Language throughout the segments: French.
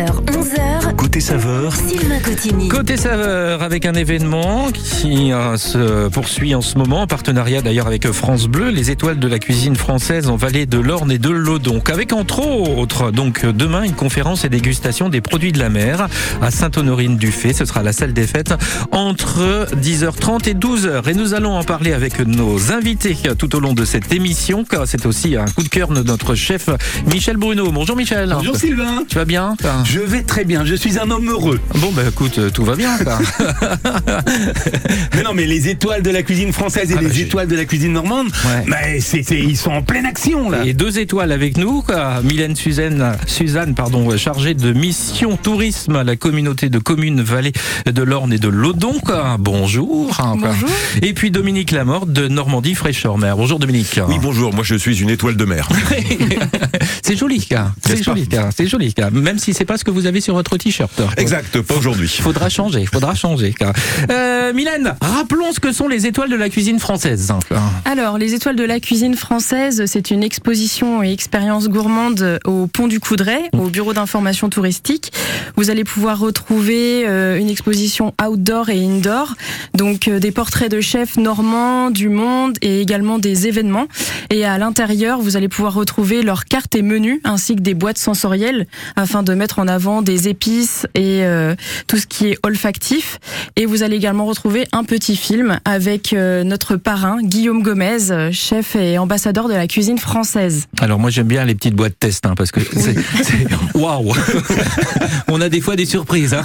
10h, 11h. Côté saveur, Sylvain Cotigny. Côté saveur, avec un événement qui euh, se poursuit en ce moment, en partenariat d'ailleurs avec France Bleu, les étoiles de la cuisine française en vallée de l'Orne et de l'Odon. Avec entre autres, donc demain, une conférence et dégustation des produits de la mer à Sainte-Honorine-du-Fay. Ce sera la salle des fêtes entre 10h30 et 12h. Et nous allons en parler avec nos invités tout au long de cette émission, c'est aussi un coup de cœur de notre chef Michel Bruno. Bonjour Michel. Bonjour Sylvain. Tu vas bien? Je vais très bien, je suis un homme heureux. Bon, bah écoute, euh, tout va bien. quoi. Mais non, mais les étoiles de la cuisine française et Ah bah, les j'ai- étoiles de la cuisine normande, Ouais. mais c'est, c'est- ils sont en pleine action là. Et deux étoiles avec nous, quoi. Mylène Suzanne, Suzanne pardon, chargée de mission tourisme à la communauté de communes Vallée de l'Orne et de l'Odon. quoi. Bonjour. hein, quoi. Bonjour. Et puis Dominique Lamorte de Normandie Fraîcheur-Mer. Bonjour Dominique. Oui, bonjour, moi je suis une étoile de mer. c'est joli, quoi. C'est N'est-ce pas joli, quoi. C'est joli, quoi. Même si c'est pas ce que vous avez sur votre t-shirt. Exact, pas aujourd'hui. Faudra changer, faudra changer. Euh, Mylène, rappelons ce que sont les étoiles de la cuisine française. Alors, les étoiles de la cuisine française, c'est une exposition et expérience gourmande au Pont du Coudray, au bureau d'information touristique. Vous allez pouvoir retrouver euh, une exposition outdoor et indoor, donc euh, des portraits de chefs normands du monde et également des événements. Et à l'intérieur, vous allez pouvoir retrouver leurs cartes et menus ainsi que des boîtes sensorielles afin de mettre en avant des épices et euh, tout ce qui est olfactif. Et vous allez également retrouver un petit film avec euh, notre parrain Guillaume Gomez, euh, chef et ambassadeur de la cuisine française. Alors moi j'aime bien les petites boîtes test hein, parce que c'est waouh. on a des fois des surprises. Hein.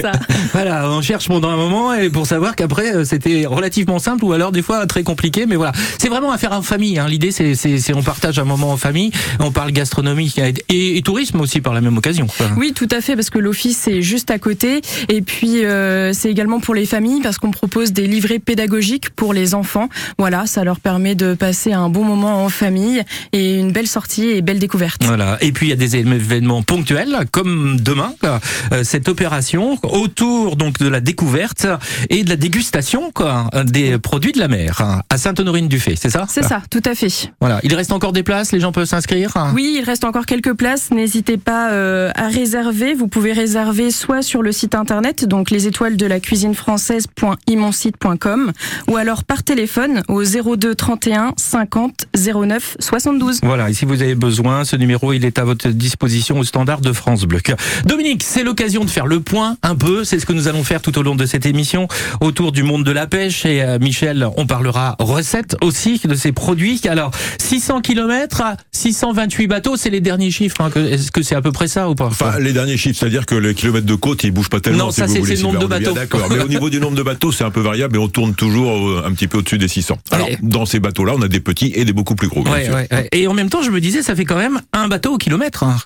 Ça. Voilà, on cherche pendant un moment et pour savoir qu'après c'était relativement simple ou alors des fois très compliqué. Mais voilà, c'est vraiment à faire en famille. Hein. L'idée c'est on partage un moment en famille, on parle gastronomie et, et tourisme aussi par la même occasion. Oui, tout à fait, parce que l'office est juste à côté. Et puis, euh, c'est également pour les familles, parce qu'on propose des livrets pédagogiques pour les enfants. Voilà, ça leur permet de passer un bon moment en famille et une belle sortie et belle découverte. Voilà. Et puis il y a des événements ponctuels, comme demain. Euh, cette opération autour donc de la découverte et de la dégustation quoi, des produits de la mer hein, à Sainte-Honorine-du-Fay, c'est ça? C'est ça, tout à fait. Voilà. Il reste encore des places, les gens peuvent s'inscrire? Oui, il reste encore quelques places. N'hésitez pas euh, à réserver. Vous pouvez réserver soit sur le site internet, donc les étoiles de la cuisine française.imonsite.com, ou alors par téléphone au 02 31 50 09 72. Voilà, et si vous avez besoin, ce numéro, il est à votre disposition au standard de France Bleu. Dominique, c'est l'occasion de faire le point un peu, c'est ce que nous allons faire tout au long de cette émission autour du monde de la pêche. Et euh, Michel, on parlera recettes aussi de ces produits. Alors, 600 km, 628 bateaux, c'est les derniers chiffres. hein, Est-ce que c'est à peu près ça ou pas? Enfin, les derniers chiffres, c'est-à-dire que les kilomètres de côte, ils bougent pas tellement. Non, si ça, c'est- le nombre de bateaux. D'accord, mais au niveau du nombre de bateaux, c'est un peu variable et on tourne toujours euh, un petit peu au-dessus des 600. Alors, Ouais. dans ces bateaux-là, on a des petits et des beaucoup plus gros. Ouais, ouais. Et en même temps, je me disais, ça fait quand même un bateau au kilomètre. hein.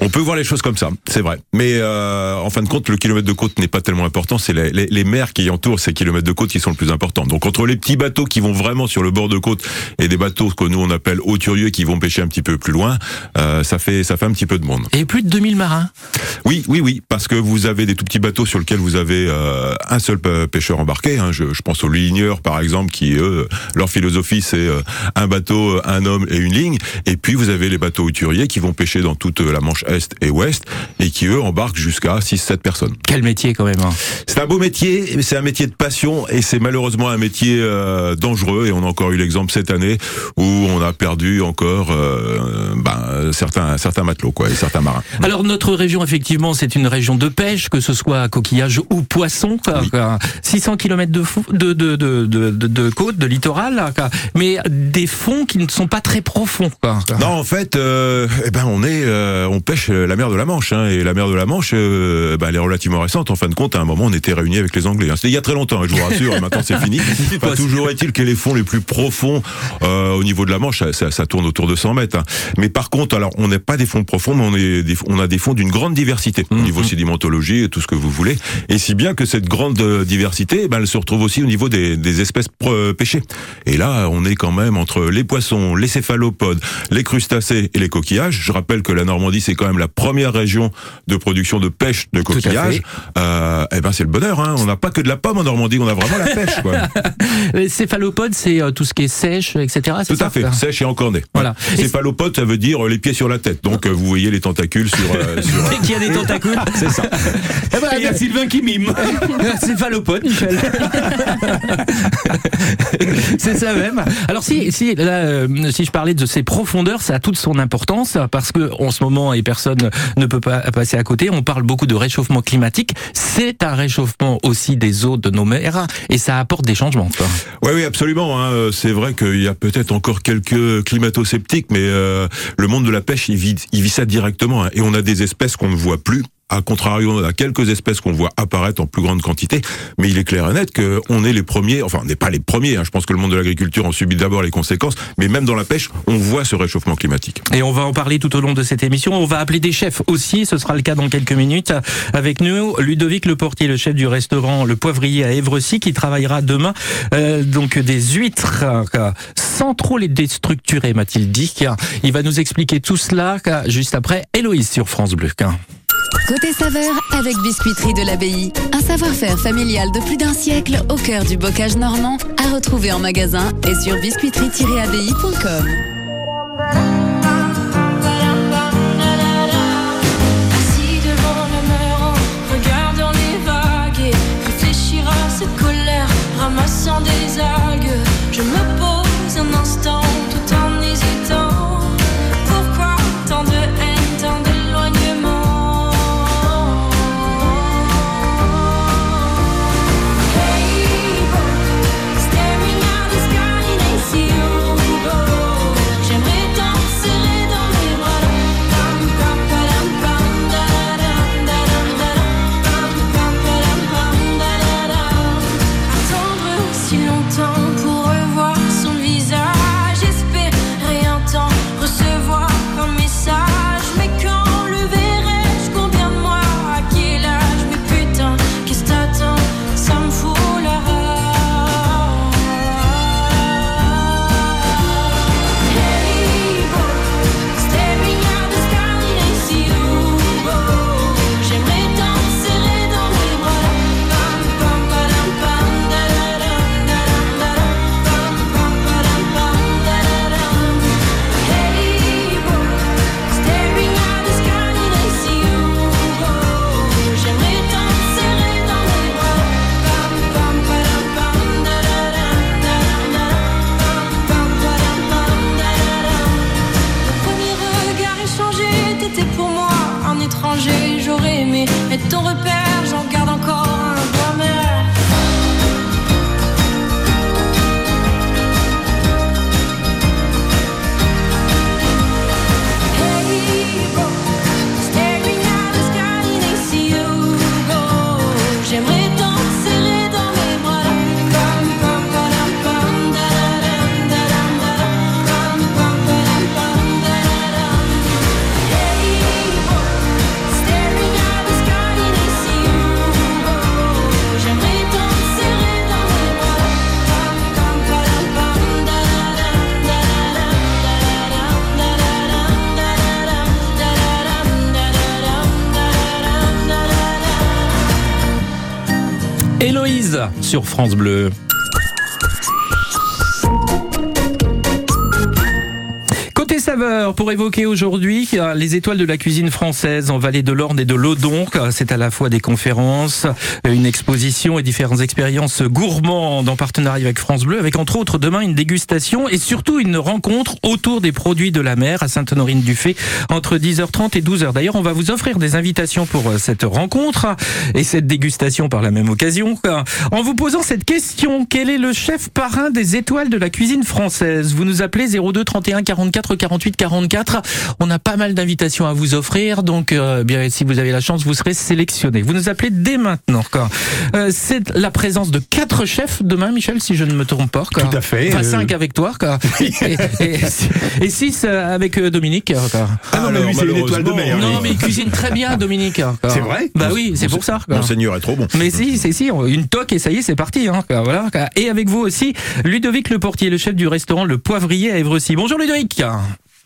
On peut voir les choses comme ça, c'est vrai. Mais euh, en fin de compte, le kilomètre de côte n'est pas tellement important. C'est les, les, les mers qui entourent ces kilomètres de côte qui sont le plus importants. Donc entre les petits bateaux qui vont vraiment sur le bord de côte et des bateaux que nous on appelle hauturieux qui vont pêcher un petit peu plus loin, euh, ça fait ça fait un petit peu de monde. Et plus de 2000 marins? Oui, oui, oui, parce que vous avez des tout petits bateaux sur lesquels vous avez euh, un seul pe- pêcheur embarqué. Hein. Je, je pense aux ligneurs, par exemple, qui eux, leur philosophie c'est euh, un bateau, euh, un homme et une ligne. Et puis vous avez les bateaux hauturiers qui vont pêcher dans toute la Manche est et ouest et qui eux embarquent jusqu'à 6-7 personnes. Quel métier quand même. hein. C'est un beau métier, c'est un métier de passion et c'est malheureusement un métier euh, dangereux. Et on a encore eu l'exemple cette année où on a perdu encore euh, ben, certains certains matelots quoi et certains marins. Alors notre région effectivement c'est une région de pêche que ce soit coquillage ou poisson quoi, Oui. quoi. 600 km de, fou- de, de, de, de, de, de côte de littoral quoi. mais des fonds qui ne sont pas très profonds quoi. Non, en fait, euh, eh ben on est, euh, on pêche la mer de la Manche, hein, et la mer de la Manche, euh, ben, elle est relativement récente. En fin de compte, à un moment, on était réunis avec les Anglais. hein. C'était il y a très longtemps, hein, je vous rassure. et maintenant, c'est fini. Enfin, toujours est-il que les fonds les plus profonds au niveau de la Manche, ça, ça- ça tourne autour de 100 mètres. hein. Mais par contre, alors, on n'est pas des fonds profonds, mais on, est des, on a des fonds d'une grande diversité au niveau sédimentologie et tout ce que vous voulez. Et si bien que cette grande euh, diversité, eh ben, elle se retrouve aussi au niveau des, des espèces pro- pêchées. Et là, on est quand même entre les poissons, les céphalopodes, les crustacés et les coquillages. Je rappelle que la Normandie, c'est quand même la première région de production de pêche de coquillages, euh, eh ben c'est le bonheur. Hein. On n'a pas que de la pomme en Normandie, on a vraiment la pêche. Quoi. Les céphalopodes, c'est euh, tout ce qui est sèche, etc. Tout à fait, sèche et encorné. Voilà. Céphalopode, ça veut dire euh, les pieds sur la tête. Donc euh, vous voyez les tentacules sur. euh, sur Dès qu'il y a des tentacules, côte. C'est ça. Et il y a Sylvain qui mime. Sylvain Lopot, Michel. c'est ça même. Alors si si là, euh, si je parlais de ces profondeurs, ça a toute son importance parce que en ce moment et personne ne peut pas passer à côté. On parle beaucoup de réchauffement climatique. C'est un réchauffement aussi des eaux de nos mers et ça apporte des changements. Oui, oui, absolument. hein. C'est vrai qu'il y a peut-être encore quelques climato-sceptiques, mais euh, le monde de la pêche, il vit, il vit ça directement. hein. Et on a des espèces qu'on ne voit plus. A contrario, on a quelques espèces qu'on voit apparaître en plus grande quantité, mais il est clair et net qu'on est les premiers, enfin on n'est pas les premiers, hein. je pense que le monde de l'agriculture en subit d'abord les conséquences, mais même dans la pêche, on voit ce réchauffement climatique. Et on va en parler tout au long de cette émission. On va appeler des chefs aussi. Ce sera le cas dans quelques minutes. Avec nous, Ludovic Le Portier, le chef du restaurant Le Poivrier à Évrecy, qui travaillera demain euh, donc des huîtres euh, sans trop les déstructurer, m'a-t-il dit. Il va nous expliquer tout cela euh, juste après Héloïse sur France Bleu. Côté saveur avec Biscuiterie de l'Abbaye. Un savoir-faire familial de plus d'un siècle au cœur du bocage normand à retrouver en magasin et sur biscuiterie-abbaye.com. À des algues. Je me Héloïse sur France Bleu. Pour évoquer aujourd'hui euh, les étoiles de la cuisine française en vallée de l'Orne et de l'Odon. C'est à la fois des conférences, euh, une exposition et différentes expériences gourmandes en partenariat avec France Bleu, avec entre autres demain une dégustation et surtout une rencontre autour des produits de la mer à Sainte-Honorine-du-Fait entre 10h30 et 12h. D'ailleurs, on va vous offrir des invitations pour euh, cette rencontre et cette dégustation par la même occasion. En vous posant cette question, quel est le chef parrain des étoiles de la cuisine française? Vous nous appelez 02 31 44 48 44. On a pas mal d'invitations à vous offrir, donc euh, si vous avez la chance, vous serez sélectionné. Vous nous appelez dès maintenant. Euh, C'est la présence de quatre chefs demain, Michel, si je ne me trompe pas. Tout à fait, Enfin, euh, cinq avec toi, et, et- et six euh, avec euh, Dominique. Ah non, mais c'est une étoile de. Non, mais il cuisine très bien, Dominique. C'est vrai Bah oui, c'est pour ça. Monseigneur est trop bon. Mais si, c'est si, une toque et ça y est, c'est parti. Hein. Et avec vous aussi, Ludovic Le Portier, le chef du restaurant Le Poivrier à Évrecy. Bonjour Ludovic.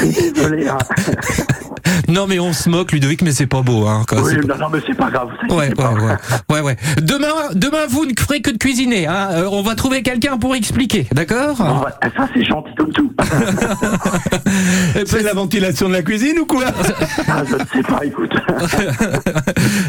Désolé. hein. Non, mais on se moque, Ludovic, mais c'est pas beau. Hein. Oui, non, non, mais c'est pas grave. Ouais, inquiétez ouais, pas. ouais, ouais, ouais. Demain, demain, vous ne ferez que de cuisiner. Hein. Euh, on va trouver quelqu'un pour expliquer, d'accord bah, ça, c'est gentil comme tout. C'est la ventilation de la cuisine ou quoi Ah, je ne sais pas, écoute.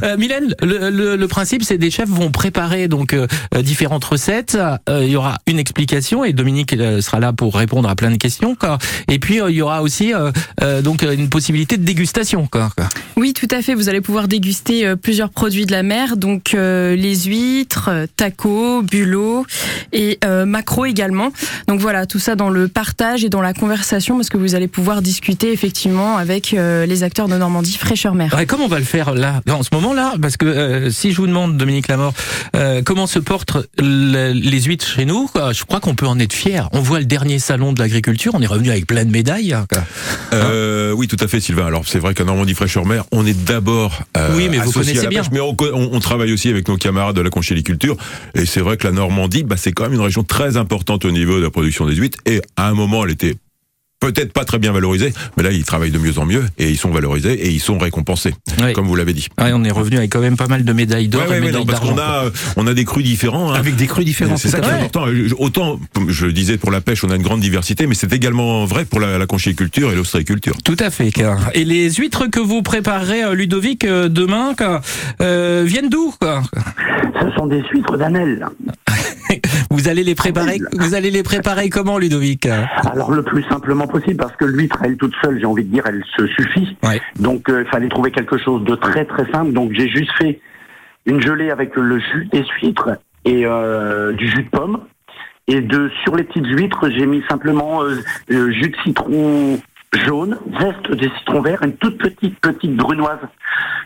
Euh, Mylène, le, le- le principe, c'est des chefs vont préparer donc euh, différentes recettes. Il y aura une explication et Dominique sera là pour répondre à plein de questions. Quoi. Et puis euh, il y aura aussi euh, euh, donc une possibilité de dégustation. Quoi. quoi. Oui, tout à fait. Vous allez pouvoir déguster plusieurs produits de la mer, donc les huîtres, tacos, bulots et macro également. Donc voilà, tout ça dans le partage et dans la conversation, parce que vous allez pouvoir discuter effectivement avec les acteurs de Normandie fraîcheur mer. Ouais, comment on va le faire là, en ce moment-là Parce que euh, si je vous demande, Dominique Lamort, euh, comment se portent le- les huîtres chez nous quoi, Je crois qu'on peut en être fier. On voit le dernier salon de l'agriculture, on est revenu avec plein de médailles. hein. Euh, oui, tout à fait, Sylvain. Alors, c'est vrai qu'à Normandie Fraîcheur Mer, on est d'abord euh, Oui, mais vous connaissez bien. pêche, mais on, on- on travaille aussi avec nos camarades de la conchyliculture. Et c'est vrai que la Normandie, bah, c'est quand même une région très importante au niveau de la production des huîtres. Et à un moment, elle était peut-être pas très bien valorisée, mais là, ils travaillent de mieux en mieux et ils sont valorisés et ils sont récompensés, Ouais. comme vous l'avez dit. Ouais, on est revenu avec quand même pas mal de médailles d'or Ouais, et ouais, médailles non, parce d'argent. qu'on a, euh, on a des crus différents. hein. Avec des crus différents. C'est ça qui est important. Je- Autant, je le disais pour la pêche, on a une grande diversité, mais c'est également vrai pour la, la conchyliculture et l'ostréiculture. Tout à fait. Et les huîtres que vous préparerez, euh, Ludovic, euh, demain, quoi, euh, viennent d'où Ce sont des huîtres d'Anel. Vous allez les préparer Vous allez les préparer comment, Ludovic? Alors, le plus simplement possible, parce que l'huître, elle toute seule, j'ai envie de dire, elle se suffit. Ouais. Donc, euh, il fallait trouver quelque chose de très très simple. Donc, j'ai juste fait une gelée avec le jus des huîtres et euh, du jus de pomme. Et de sur les petites huîtres, j'ai mis simplement euh, jus de citron jaune, zeste des citrons verts, une toute petite petite brunoise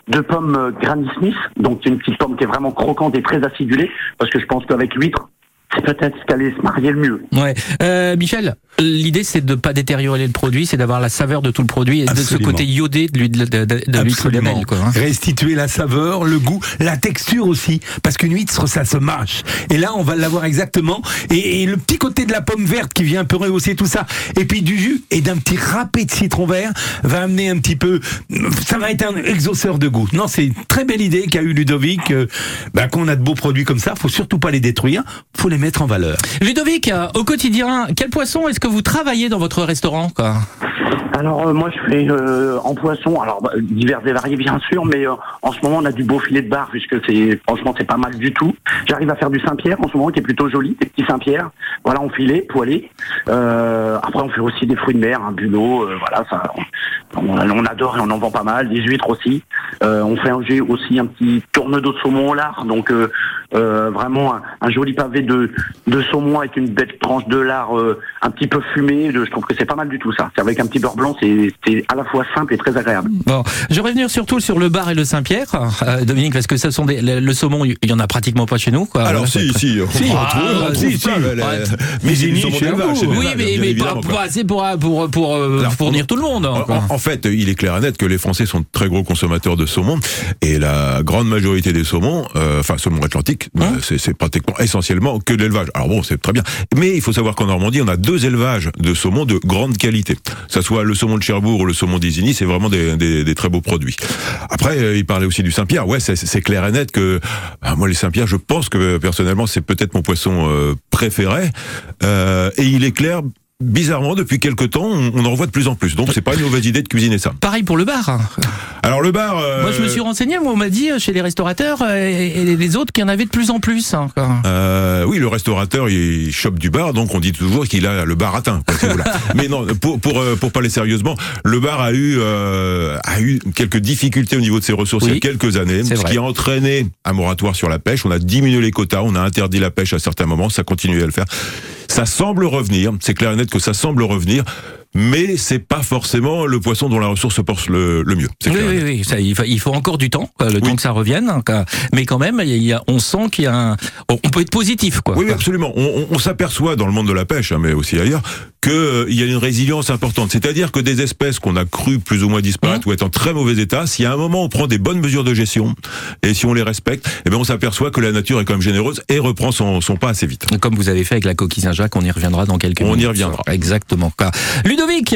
de pommes euh, Granny Smith. Donc, une petite pomme qui est vraiment croquante et très acidulée, parce que je pense qu'avec l'huître, c'est peut-être ce qui allait se marier le mieux. Ouais. Euh, Michel, l'idée c'est de pas détériorer le produit, c'est d'avoir la saveur de tout le produit et de ce Absolument. côté iodé de l'huile de, de, Absolument. quoi. hein. Restituer la saveur, le goût, la texture aussi. Parce qu'une huître, ça se mâche. Et là, on va l'avoir exactement. Et, et le petit côté de la pomme verte qui vient un peu rehausser tout ça. Et puis du jus et d'un petit râpé de citron vert va amener un petit peu. Ça va être un exauceur de goût. Non, c'est une très belle idée qu'a eu Ludovic. Euh, bah, quand on a de beaux produits comme ça, faut surtout pas les détruire. Faut les mettre en valeur. Ludovic, euh, au quotidien, quel poisson est-ce que vous travaillez dans votre restaurant, quoi Alors euh, moi je fais euh, en poisson, alors bah, divers et variés bien sûr, mais euh, en ce moment on a du beau filet de bar puisque c'est franchement c'est pas mal du tout. J'arrive à faire du Saint-Pierre en ce moment qui est plutôt joli, des petits Saint-Pierre. Voilà en filet, poêlé. Euh, après on fait aussi des fruits de mer, un bulot, euh, voilà ça. On, on adore et on en vend pas mal, des huîtres aussi. Euh, on fait un, aussi un petit tourne-dos de saumon au lard, donc euh, euh, vraiment un, un joli pavé de, de saumon avec une belle tranche de lard euh, un petit peu fumé. Je trouve que c'est pas mal du tout ça. C'est avec un petit beurre blanc, c'est à la fois simple et très agréable. Bon, je vais revenir surtout sur le bar et le Saint-Pierre, euh, Dominique, parce que ce sont des, le, le saumon, il y en a pratiquement pas chez nous, quoi. Alors si, si, on Si. en Ah, on si, trouve si. ça, mais, Ouais. mais c'est chez vous. c'est Oui, mais, pas, quoi. pas assez pour, pour, pour, euh, Alors, fournir tout le monde. hein, En, quoi. en- en fait, il est clair et net que les Français sont de très gros consommateurs de saumon et la grande majorité des saumons, euh, enfin saumon atlantique, Hein c'est pratiquement essentiellement que l'élevage. Alors bon, c'est très bien, mais il faut savoir qu'en Normandie, on a deux élevages de saumon de grande qualité. Que ça soit le saumon de Cherbourg ou le saumon d'Isigny, c'est vraiment des, des- des très beaux produits. Après, euh, il parlait aussi du Saint-Pierre. Ouais, c'est- clair et net que ah, moi les Saint-Pierre, je pense que euh, personnellement, c'est peut-être mon poisson euh, préféré. Euh, et il est clair. Bizarrement, depuis quelques temps, on, en revoit de plus en plus. Donc, c'est pas une mauvaise idée de cuisiner ça. Pareil pour le bar. hein. Alors le bar. euh, Moi, je me suis renseigné, moi, on m'a dit euh, chez les restaurateurs euh, et, les autres qu'il y en avait de plus en plus. hein, quoi. euh, oui, le restaurateur il chope du bar, donc on dit toujours qu'il a le bar atteint. Mais non, pour pour euh, pour parler sérieusement, le bar a eu euh, a eu quelques difficultés au niveau de ses ressources il y a quelques années, ce vrai. qui a entraîné un moratoire sur la pêche. On a diminué les quotas, on a interdit la pêche à certains moments, ça continue à le faire. Ça semble revenir, c'est clair et net que ça semble revenir. Mais c'est pas forcément le poisson dont la ressource se porte le, le mieux. c'est Oui, oui, oui, ça, il, faut, il faut encore du temps, quoi, le Oui. temps que ça revienne. hein, quoi. Mais quand même, il y a, on sent qu'il y a un... On peut être positif, quoi. Oui, oui, absolument. On, on- on s'aperçoit dans le monde de la pêche, hein, mais aussi ailleurs, qu'il y a une résilience importante. C'est-à-dire que des espèces qu'on a cru plus ou moins disparaître ou être en très mauvais état, si à un moment on prend des bonnes mesures de gestion et si on les respecte, eh bien on s'aperçoit que la nature est quand même généreuse et reprend son, son pas assez vite. Comme vous avez fait avec la coquille Saint-Jacques, on y reviendra dans quelques On y minutes. reviendra. Exactement. Ludovic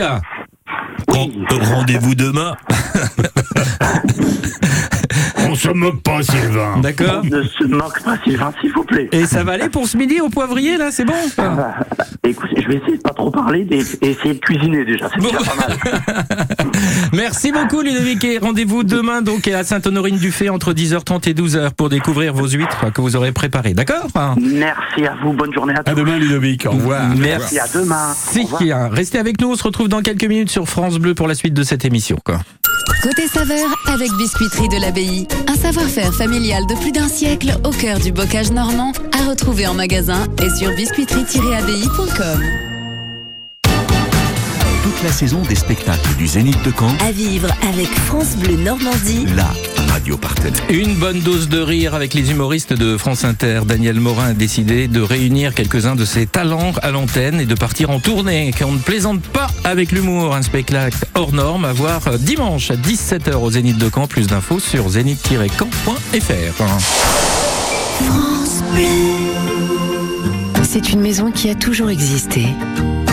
Ren- Rendez-vous demain. On se moque pas, Sylvain. D'accord Ne se moque pas, Sylvain, s'il vous plaît. Et ça va aller pour ce midi au poivrier, là, c'est bon Ah, écoutez, je vais essayer de pas trop parler et et essayer de cuisiner déjà. C'est Bon. déjà pas mal. Merci beaucoup Ludovic et rendez-vous demain donc à Sainte-Honorine-du-Fay entre 10h30 et 12h pour découvrir vos huîtres que vous aurez préparées, d'accord Merci à vous. Bonne journée à À tous. demain, Ludovic. Au revoir. Merci. À demain. Au Si, revoir. restez avec nous, on se retrouve dans quelques minutes sur France Bleu pour la suite de cette émission. Quoi. Côté saveur avec Biscuiterie de l'Abbaye. Un savoir-faire familial de plus d'un siècle au cœur du bocage normand à retrouver en magasin et sur biscuiterie-abbaye.com. Toute la saison des spectacles du Zénith de Caen, À vivre avec France Bleu Normandie. la radio partenaire. Une bonne dose de rire avec les humoristes de France Inter. Daniel Morin a décidé de réunir quelques-uns de ses talents à l'antenne et de partir en tournée. Car on ne plaisante pas avec l'humour. Un spectacle hors norme à voir dimanche à 17h au Zénith de Caen. Plus d'infos sur zénith-caen.fr. C'est une maison qui a toujours existé.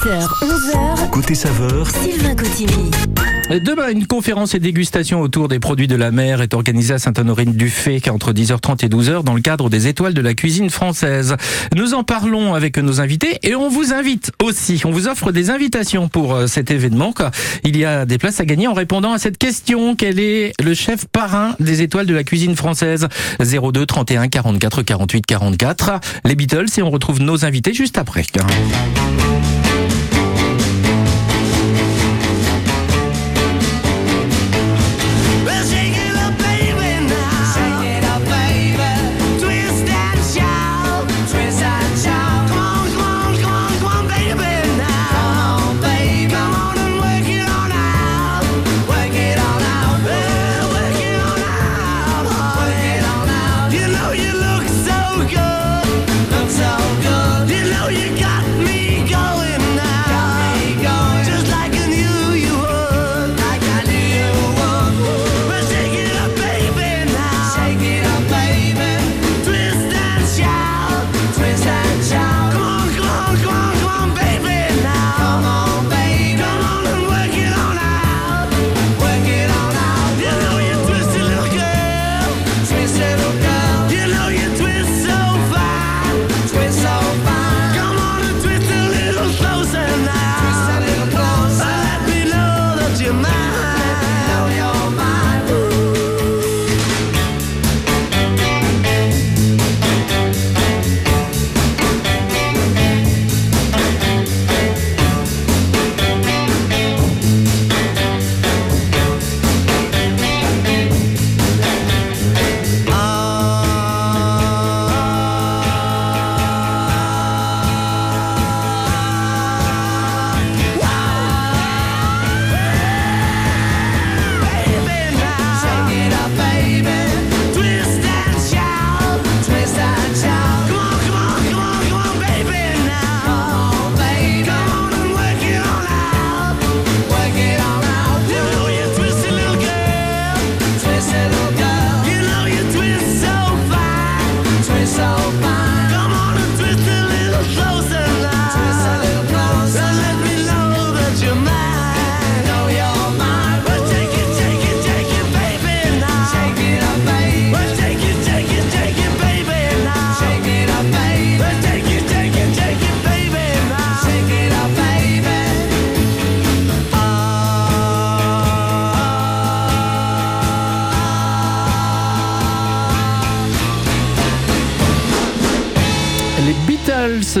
10h, 11h, Côté saveur, Sylvain Cotigny. Demain, une conférence et dégustation autour des produits de la mer est organisée à Sainte-Honorine-du-Fay entre 10h30 et 12h dans le cadre des étoiles de la cuisine française. Nous en parlons avec nos invités et on vous invite aussi. On vous offre des invitations pour euh, cet événement. Il y a des places à gagner en répondant à cette question. Quel est le chef parrain des étoiles de la cuisine française? 02 31 44 48 44. Les Beatles et on retrouve nos invités juste après.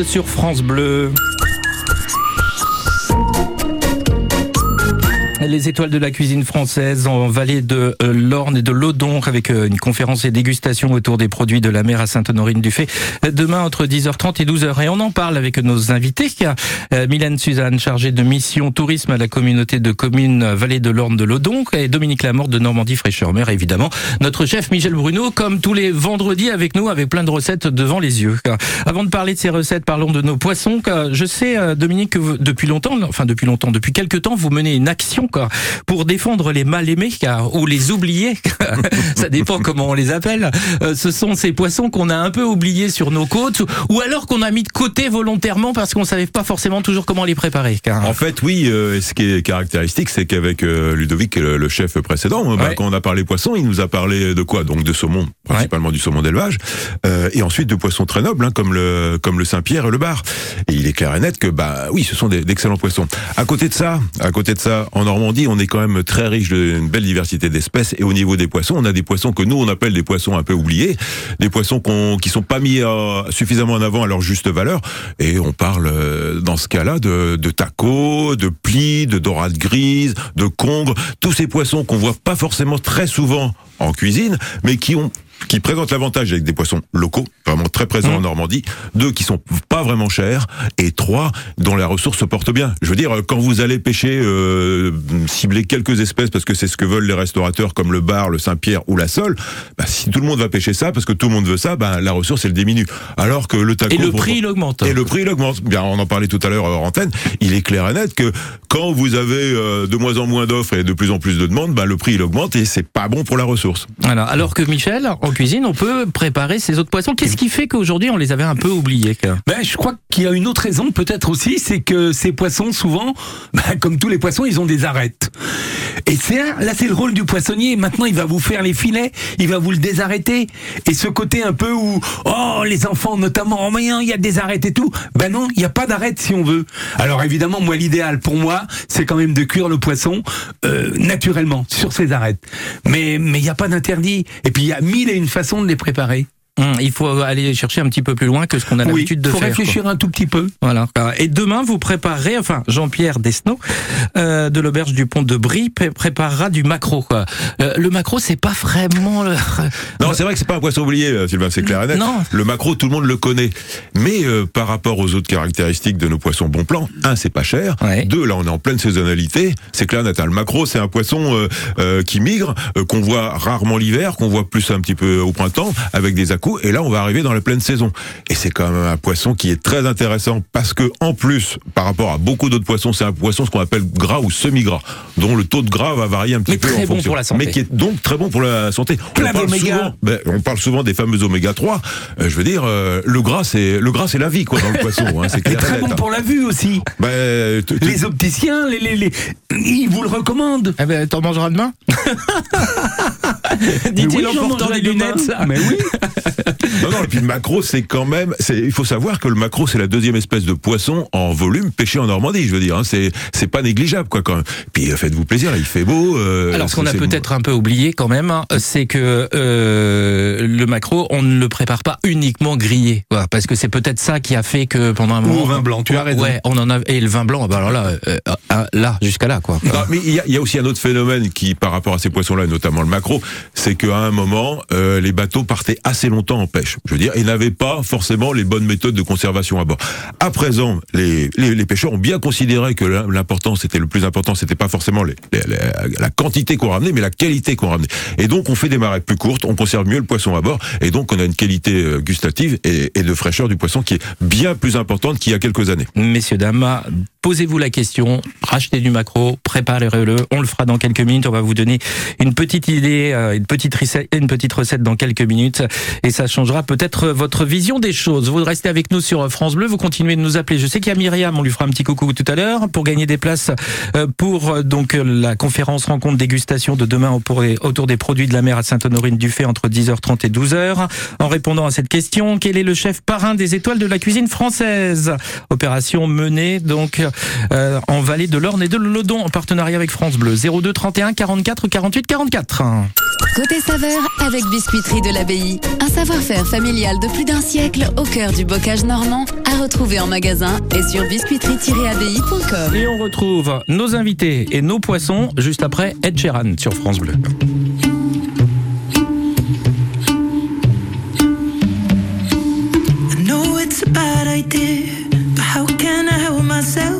Sur France Bleu. Les étoiles de la cuisine française en vallée de euh, l'Orne et de l'Odon avec euh, une conférence et dégustation autour des produits de la mer à Sainte-Honorine-du-Fait euh, demain entre 10h30 et 12h. Et on en parle avec nos invités. Mylène Suzanne, chargée de mission tourisme à la communauté de communes vallée de l'Orne de l'Odon et Dominique Lamorte de Normandie Fraîcheur Mer évidemment. Notre chef Michel Bruno comme tous les vendredis avec nous avec plein de recettes devant les yeux. Avant de parler de ces recettes, parlons de nos poissons. Je sais Dominique que depuis longtemps, enfin depuis longtemps, depuis quelques temps, vous menez une action pour défendre les mal aimés car, ou les oubliés. Ça dépend comment on les appelle. Euh, ce sont ces poissons qu'on a un peu oubliés sur nos côtes ou alors qu'on a mis de côté volontairement parce qu'on savait pas forcément toujours comment les préparer. Car... En fait, oui, euh, ce qui est caractéristique, c'est qu'avec euh, Ludovic, le, le chef précédent, bah, Ouais. quand on a parlé poisson, il nous a parlé de quoi? Donc de saumon, principalement du saumon d'élevage, et ensuite de poissons très nobles, hein, comme le comme le Saint-Pierre et le bar. Et il est clair et net que bah oui, ce sont d'excellents poissons. À côté de ça, à côté de ça, en Normandie, on est quand même très riche d'une belle diversité d'espèces, et au niveau des poissons, on a des poissons que nous on appelle des poissons un peu oubliés, des poissons qu'on qui sont pas mis euh, suffisamment en avant à leur juste valeur, et on parle euh, dans ce cas-là de, de tacos, de plis, de dorades grises, de congres, tous ces poissons qu'on voit pas forcément très souvent en cuisine, mais qui ont qui présentent l'avantage avec des poissons locaux, vraiment très présents en Normandie, deux qui sont pas vraiment chers, et trois dont la ressource se porte bien. Je veux dire, quand vous allez pêcher, euh, cibler quelques espèces parce que c'est ce que veulent les restaurateurs comme le bar, le Saint-Pierre ou la sole, bah, si tout le monde va pêcher ça parce que tout le monde veut ça, bah, la ressource elle diminue. Alors que le taco Et le prix il augmente. et le prix, il augmente. Bien, on en parlait tout à l'heure hors antenne. Il est clair et net que quand vous avez euh, de moins en moins d'offres et de plus en plus de demandes, bah, le prix, il augmente et c'est pas bon pour la ressource. Voilà. Alors que Michel, en cuisine, on peut préparer ces autres poissons. Qu'est-ce qui fait qu'aujourd'hui on les avait un peu oubliés Ben, je crois qu'il y a une autre raison, peut-être aussi, c'est que ces poissons, souvent, ben, comme tous les poissons, ils ont des arêtes. Et c'est là, c'est le rôle du poissonnier. Maintenant, il va vous faire les filets, il va vous le désarrêter. Et ce côté un peu où, oh, les enfants notamment, oh, mais il y a des arêtes et tout. Ben non, il n'y a pas d'arête si on veut. Alors évidemment, moi, l'idéal pour moi, c'est quand même de cuire le poisson euh, naturellement sur ses arêtes. Mais mais il n'y a pas d'interdit. Et puis il y a mille et une façons de les préparer. Hum, Il faut aller chercher un petit peu plus loin que ce qu'on a Oui, l'habitude de faut faire. réfléchir un tout petit peu. Voilà. Et demain, vous préparerez, enfin, Jean-Pierre Desno euh, de l'auberge du pont de Brie pré- préparera du maquereau. Quoi. Euh, le maquereau, c'est pas vraiment. Le... Non, c'est vrai que c'est pas un poisson oublié, euh, Sylvain, c'est clair et net. Non. Le maquereau, tout le monde le connaît. Mais euh, par rapport aux autres caractéristiques de nos poissons bon plan, un, c'est pas cher. Ouais. Deux, là, on est en pleine saisonnalité. C'est clair et net. hein. Le maquereau, c'est un poisson euh, euh, qui migre, euh, qu'on voit rarement l'hiver, qu'on voit plus un petit peu au printemps, avec des Et là, on va arriver dans la pleine saison. Et c'est quand même un poisson qui est très intéressant parce que, en plus, par rapport à beaucoup d'autres poissons, c'est un poisson ce qu'on appelle gras ou semi-gras, dont le taux de gras va varier un petit Mais peu très en bon fonction. pour la santé. Mais qui est donc très bon pour la santé. On, parle d'oméga. souvent, ben, on parle souvent des fameux oméga 3. Euh, je veux dire, euh, le gras, c'est le gras, c'est la vie, quoi, dans le poisson. Hein, c'est très bon hein. pour la vue aussi. Ben, t- t- Les opticiens, les, les, les- ils vous le recommandent. Eh ben, t'en mangeras demain Dit-il oui, en portant des lunettes. Mais oui. non, non, et puis le maquereau, c'est quand même. c'est- Il faut savoir que le maquereau, c'est la deuxième espèce de poisson en volume pêché en Normandie. Je veux dire, hein, c'est c'est pas négligeable, quoi, quand même. Puis euh, faites-vous plaisir, là, il fait beau. euh, Alors, ce qu'on a peut-être un peu oublié quand même, hein, c'est que euh, le maquereau, on ne le prépare pas uniquement grillé, quoi, parce que c'est peut-être ça qui a fait que pendant un Ou moment. au vin blanc, tu as raison. Ouais, on en a et le vin blanc, bah alors là, euh, euh, là jusqu'à là, quoi. Non, mais il y, y a aussi un autre phénomène qui, par rapport à ces poissons-là, notamment le maquereau, c'est qu'à un moment, euh, les bateaux partaient assez longtemps en pêche. Je veux dire, ils n'avaient pas forcément les bonnes méthodes de conservation à bord. À présent, les, les, les pêcheurs ont bien considéré que l'im- l'important, c'était le plus important, c'était pas forcément les- la quantité qu'on ramenait, mais la qualité qu'on ramenait. Et donc, on fait des marées plus courtes, on conserve mieux le poisson à bord, et donc on a une qualité euh, gustative et, et de fraîcheur du poisson qui est bien plus importante qu'il y a quelques années. Messieurs, dames, posez-vous la question, rachetez du maquereau, préparez-le, on le fera dans quelques minutes, on va vous donner une petite idée, euh, une petite recette, une petite recette dans quelques minutes, et ça changera peut-être votre vision des choses. Vous restez avec nous sur France Bleu, vous continuez de nous appeler. Je sais qu'il y a Myriam, on lui fera un petit coucou tout à l'heure, pour gagner des places euh, pour euh, donc la conférence rencontre dégustation de demain autour des produits de la mer à Sainte-Honorine-du-Fait entre 10h30 et 12h. En répondant à cette question, quel est le chef parrain des étoiles de la cuisine française? Opération menée donc euh, en vallée de l'Orne et de l'Odon en partenariat avec France Bleu. 02 31 44 48 44. Côté saveur avec Biscuiterie de l'Abbaye. Un savoir-faire familial de plus d'un siècle au cœur du bocage normand à retrouver en magasin et sur biscuiterie-abbaye.com. Et on retrouve nos invités et nos poissons juste après Ed Sheeran sur France Bleu. I know it's a bad idea, but how can I help myself?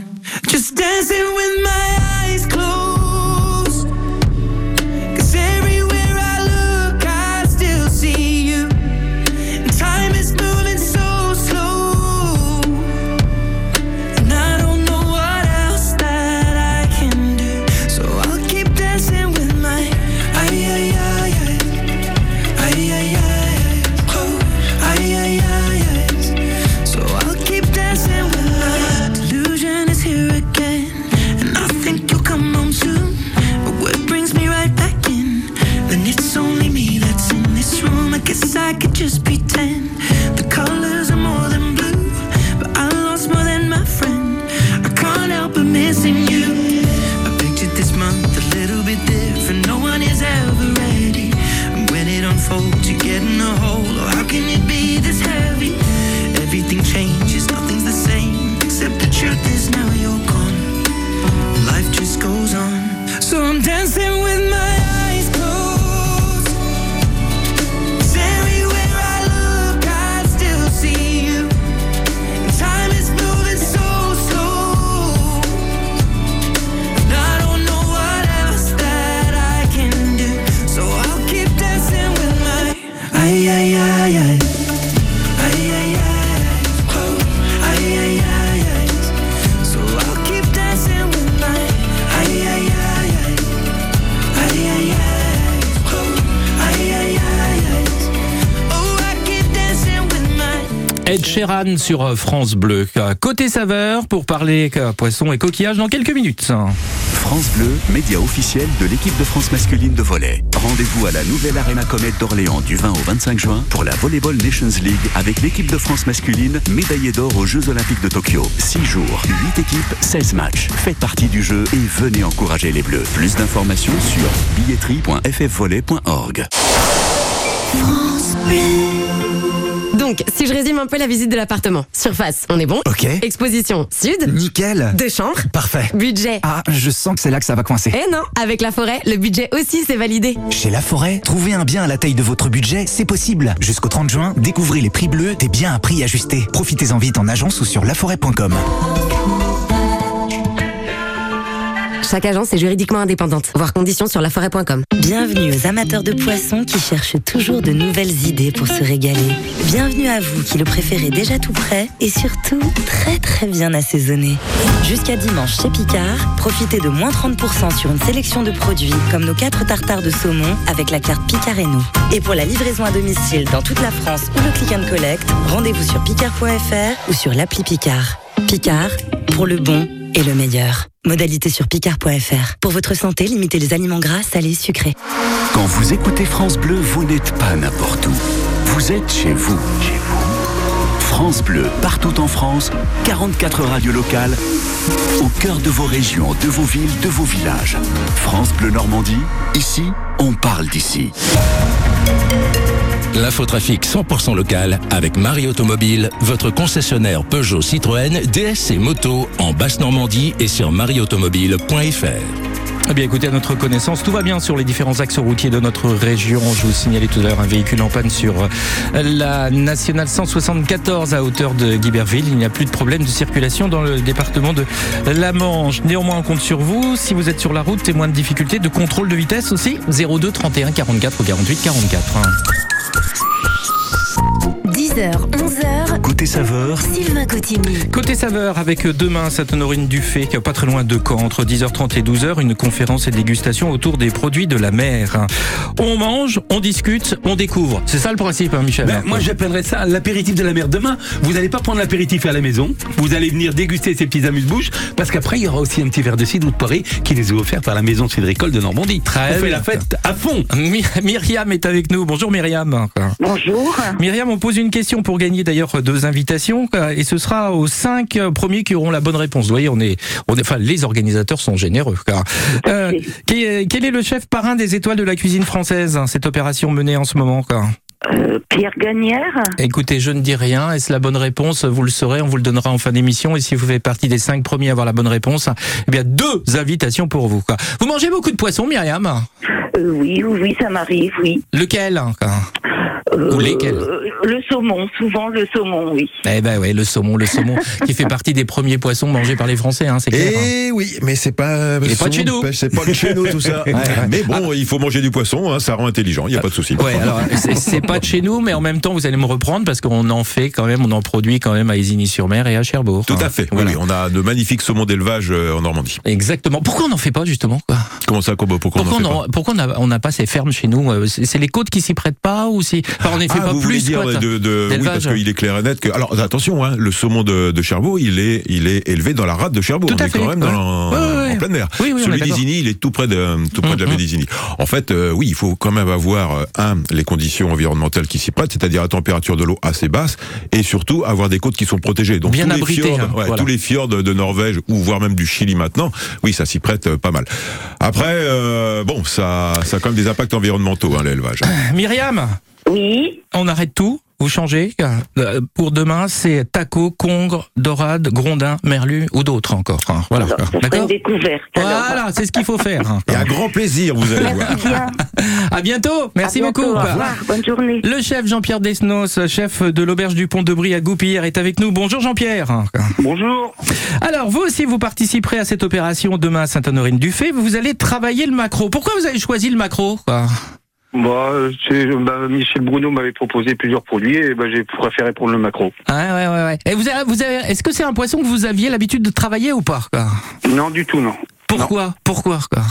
just dancing with my Sur euh, France Bleu. Côté saveur pour parler euh, poisson et coquillage dans quelques minutes. France Bleu, média officiel de l'équipe de France masculine de volley. Rendez-vous à la nouvelle Arena Comète d'Orléans du 20 au 25 juin pour la Volleyball Nations League avec l'équipe de France masculine médaillée d'or aux Jeux Olympiques de Tokyo. 6 jours, 8 équipes, 16 matchs. Faites partie du jeu et venez encourager les Bleus. Plus d'informations sur billetterie.ffvolley.org. Donc, si je résume un peu la visite de l'appartement. Surface, on est bon. Ok. Exposition, sud. Nickel. Deux chambres. Parfait. Budget. Ah, je sens que c'est là que ça va coincer. Eh non, avec la forêt, le budget aussi c'est validé. Chez La Forêt, trouver un bien à la taille de votre budget, c'est possible. Jusqu'au 30 juin, découvrez les prix bleus des biens à prix ajustés. Profitez-en vite en agence ou sur laforêt.com. Chaque agence est juridiquement indépendante. Voir conditions sur laforêt.com. Bienvenue aux amateurs de poissons qui cherchent toujours de nouvelles idées pour se régaler. Bienvenue à vous qui le préférez déjà tout prêt et surtout très très bien assaisonné. Jusqu'à dimanche chez Picard, profitez de moins 30% sur une sélection de produits comme nos 4 tartares de saumon avec la carte Picard et nous. Et pour la livraison à domicile dans toute la France ou le click and collect, rendez-vous sur picard.fr ou sur l'appli Picard. Picard, pour le bon et le meilleur. Modalité sur picard.fr. Pour votre santé, limitez les aliments gras, salés, sucrés. Quand vous écoutez France Bleu, vous n'êtes pas n'importe où. Vous êtes chez vous. Chez vous. France Bleu, partout en France, 44 radios locales, au cœur de vos régions, de vos villes, de vos villages. France Bleu Normandie, ici, on parle d'ici. L'infotrafic 100% local avec Marie Automobile, votre concessionnaire Peugeot Citroën, DS et Moto en Basse-Normandie et sur marieautomobile.fr. Eh bien, écoutez, à notre connaissance, tout va bien sur les différents axes routiers de notre région. Je vous signalais tout à l'heure un véhicule en panne sur la nationale 174 à hauteur de Guiberville. Il n'y a plus de problème de circulation dans le département de la Manche. Néanmoins, on compte sur vous. Si vous êtes sur la route, témoin de difficultés, de contrôle de vitesse aussi. 02 31 44 48 44. 10h, 11h, Côté saveur, Sylvain Cotigny. Côté saveur, avec demain Sainte-Honorine Dufay, qui est pas très loin de Caen, entre 10h30 et 12h, une conférence et dégustation autour des produits de la mer. On mange, on discute, on découvre. C'est ça le principe, hein, Michel Ben, moi, j'appellerais ça l'apéritif de la mer. Demain, vous n'allez pas prendre l'apéritif à la maison. Vous allez venir déguster ces petits amuse-bouches. Parce qu'après, il y aura aussi un petit verre de cidre ou de porrée qui les est offert par la maison cidricole de Normandie. Très On fait la fête à fond. My- Myriam est avec nous. Bonjour Myriam. Bonjour. Myriam, on pose une question pour gagner d'ailleurs deux invitations quoi, et ce sera aux cinq premiers qui auront la bonne réponse. Vous voyez, on est, on est, enfin, les organisateurs sont généreux. Euh, quel, quel est le chef parrain des étoiles de la cuisine française hein, Cette opération menée en ce moment. Quoi? Euh, Pierre Gagnère. Écoutez, je ne dis rien. Est-ce la bonne réponse Vous le saurez, on vous le donnera en fin d'émission. Et si vous faites partie des cinq premiers à avoir la bonne réponse, eh bien deux invitations pour vous. Quoi. Vous mangez beaucoup de poissons, Myriam? Euh, oui, oui, oui, ça m'arrive, oui. Lequel quoi? Euh, Ou lesquels? euh, Le saumon, souvent le saumon, oui. Eh ben ouais, le saumon, le saumon qui fait partie des premiers poissons mangés par les Français, hein, c'est clair. hein. Et oui, mais c'est pas. Il pas de chez nous. C'est pas de chez nous tout ça. Ouais, ouais. Mais bon, il faut manger du poisson, hein, ça rend intelligent, il y a pas de souci. Ouais, alors c'est- c'est pas de chez nous, mais en même temps, vous allez me reprendre parce qu'on en fait quand même, on en produit quand même à Isigny-sur-Mer et à Cherbourg. Tout à fait. Oui, Voilà. oui, on a de magnifiques saumons d'élevage euh, en Normandie. Exactement. Pourquoi on n'en fait pas justement quoi? Comment ça, pourquoi on en Pourquoi fait on pas en- pourquoi on n'a pas ces fermes chez nous euh, C'est les côtes qui s'y prêtent pas ou si enfin, on n'y fait Ah, pas vous plus dire quoi, de, de- oui, parce qu'il est clair et net que. Alors attention, hein, le saumon de, de Cherbourg, il est, il est élevé dans la rade de Cherbourg. Tout on à est fait, quand même ouais. dans, Ouais, ouais, ouais. en pleine mer. Oui, oui, Celui d'Isigny, il est tout près de, tout près de la baie d'Isigny. En fait, euh, oui, il faut quand même avoir un les conditions environnementales qui s'y prêtent, c'est-à-dire la température de l'eau assez basse, et surtout avoir des côtes qui sont protégées. Donc Bien tous les abritées, fjords, hein, ouais, voilà. tous les fjords de Norvège ou voire même du Chili maintenant, oui, ça s'y prête euh, pas mal. Après, euh, bon, ça, ça a quand même des impacts environnementaux, hein, l'élevage. Myriam? Oui. On arrête tout? Vous changez Euh, Pour demain, c'est taco, congre, dorade, grondin, merlu ou d'autres encore. hein. Voilà. D'accord découverte. Voilà, c'est ce qu'il faut faire. hein. Et à grand plaisir, vous allez voir. Merci bien. À bientôt. Merci À bientôt, beaucoup. Au revoir. Bonne journée. Le chef Jean-Pierre Desnos, chef de l'auberge du Pont de Brie à Goupillières, est avec nous. Bonjour Jean-Pierre. Bonjour. Alors, vous aussi, vous participerez à cette opération demain à Sainte-Honorine-du-Fait. Vous allez travailler le macro. Pourquoi vous avez choisi le macro quoi? Bah, bah, Michel Bruno m'avait proposé plusieurs produits et bah, j'ai préféré prendre le macro. Ouais, ouais, ouais. ouais. Et vous avez, vous avez, est-ce que c'est un poisson que vous aviez l'habitude de travailler ou pas quoi Non, du tout, non. Pourquoi? Pourquoi quoi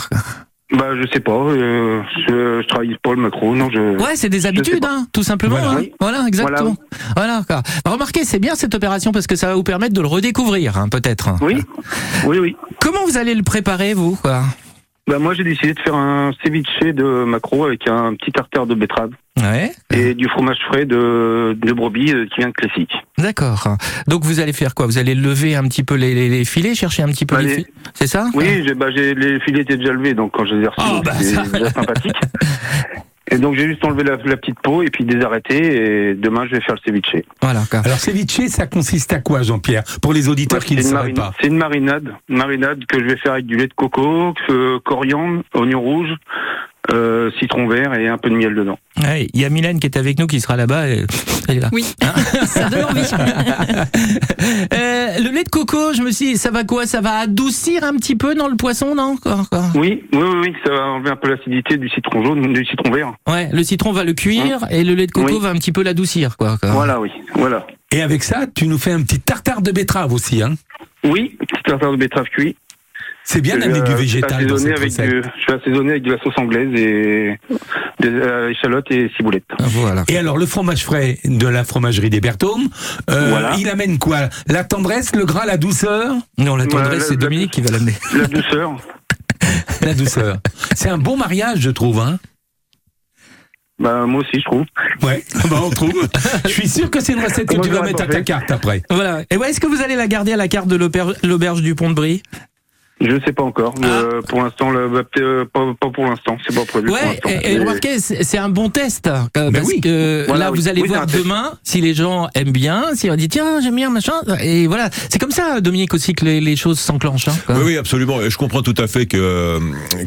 Bah, je sais pas. euh, je, je travaille pas le macro, non. Je, Ouais, c'est des habitudes, hein, tout simplement. Voilà. hein. Oui. Voilà, exactement. Voilà. quoi. Bah, remarquez, c'est bien cette opération parce que ça va vous permettre de le redécouvrir, hein, peut-être. Oui, oui, oui. Comment vous allez le préparer, vous quoi Bah, moi, j'ai décidé de faire un ceviche de macro avec un petit tartare de betterave Ouais. et du fromage frais de, de brebis euh, qui vient de classique. D'accord. Donc vous allez faire quoi? Vous allez lever un petit peu les, les- les filets, chercher un petit peu Bah, les les- filets? C'est ça? Oui, j'ai, bah, les filets étaient déjà levés, donc quand je les ai reçus, Oh, bah, c'était ça- déjà sympathique. Et donc j'ai juste enlevé la, la petite peau et puis désarrêté et demain je vais faire le ceviche. Voilà. Alors, ceviche, ça consiste à quoi, Jean-Pierre Pour les auditeurs qui ne marine- pas. c'est une marinade, une marinade que je vais faire avec du lait de coco, euh, coriandre, oignon rouge, euh, citron vert et un peu de miel dedans. Ouais, Il y a Mylène qui est avec nous, qui sera là-bas. et- Elle est là. Oui, ça donne envie. Euh, le lait de coco, je me suis dit, ça va quoi? Ça va adoucir un petit peu dans le poisson, non? Oui, oui, oui, oui, ça va enlever un peu l'acidité du citron jaune, du citron vert. Ouais, le citron va le cuire et le lait de coco Oui. va un petit peu l'adoucir, quoi. quoi. Voilà, oui, voilà. Et avec ça, tu nous fais un petit tartare de betterave aussi, hein Oui, petit tartare de betterave cuit. C'est bien d'amener du euh, végétal dans cette avec recette. du, Je vais assaisonner avec de la sauce anglaise et des euh, échalotes et ciboulettes. Voilà. Et alors, le fromage frais de la fromagerie des Berthaumes, euh, Voilà. il amène quoi? La tendresse, le gras, la douceur? Non, la Voilà, tendresse, c'est Dominique qui va l'amener. La douceur. La douceur. C'est un bon mariage, je trouve. Hein Bah, moi aussi, je trouve. ouais, bah, on trouve. Je suis sûr que c'est une recette que Moi, tu vas mettre à ta carte après. Voilà. Et ouais, est-ce que vous allez la garder à la carte de l'auber- l'auberge du Pont de Brie Je sais pas encore. mais, Ah. euh, pour l'instant, le- bah, peut-être, euh, pas, pas pour l'instant. C'est pas prévu. pour Ouais, l'instant. et, c'est un bon test. euh, parce oui. que Voilà, là, oui. vous allez Oui, voir demain si les gens aiment bien, si on dit tiens, j'aime bien, machin. Et voilà. C'est comme ça, Dominique, aussi que les, les choses s'enclenchent. hein. Oui, oui, absolument. Et je comprends tout à fait que, euh,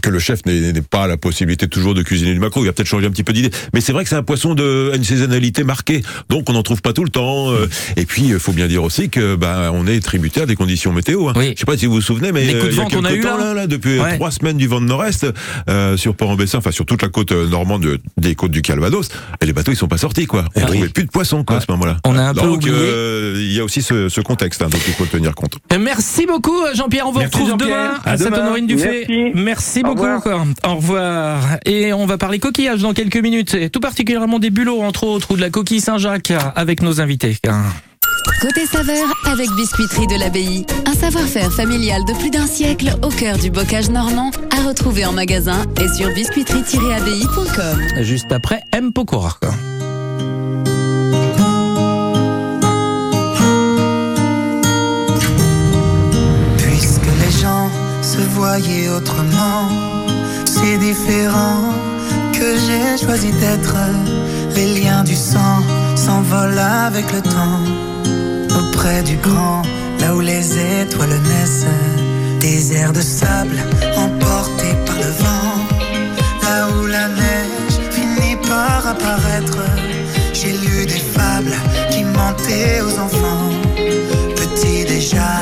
que le chef n'ait pas la possibilité toujours de cuisiner du macro. Il va peut-être changer un petit peu d'idée. Mais c'est vrai que c'est un poisson de à une saisonnalité marquée. Donc, on n'en trouve pas tout le temps. euh, et puis, il faut bien dire aussi que, bah, on est tributaire des conditions météo. hein. Oui. Je sais pas si vous vous souvenez, mais Euh, qu'on a eu temps, là. là, depuis Ouais. trois semaines du vent de nord-est euh, sur Port-en-Bessin, enfin sur toute la côte euh, normande de- des côtes du Calvados. Et les bateaux ils sont pas sortis quoi. On trouvait plus de poissons quoi à ce moment-là. On a un peu Donc oublié. euh, il y a aussi ce, ce contexte hein, dont il faut tenir compte. Euh, Merci beaucoup Jean-Pierre, on vous Merci, retrouve demain À à demain. Sainte-Honorine-du-Fait. Merci. Merci Au beaucoup. revoir. quoi. Au revoir. Et on va parler coquillage dans quelques minutes, et tout particulièrement des bulots entre autres ou de la coquille Saint-Jacques avec nos invités. Côté saveur avec Biscuiterie de l'Abbaye. Un savoir-faire familial de plus d'un siècle au cœur du bocage normand à retrouver en magasin et sur biscuiterie-abbaye.com. Juste après M. Pokora. Puisque les gens se voyaient autrement, c'est différent que j'ai choisi d'être. Les liens du sang s'envolent avec le temps. Auprès du grand, là où les étoiles naissent, des airs de sable emportés par le vent. Là où la neige finit par apparaître, j'ai lu des fables qui mentaient aux enfants. Petit déjà,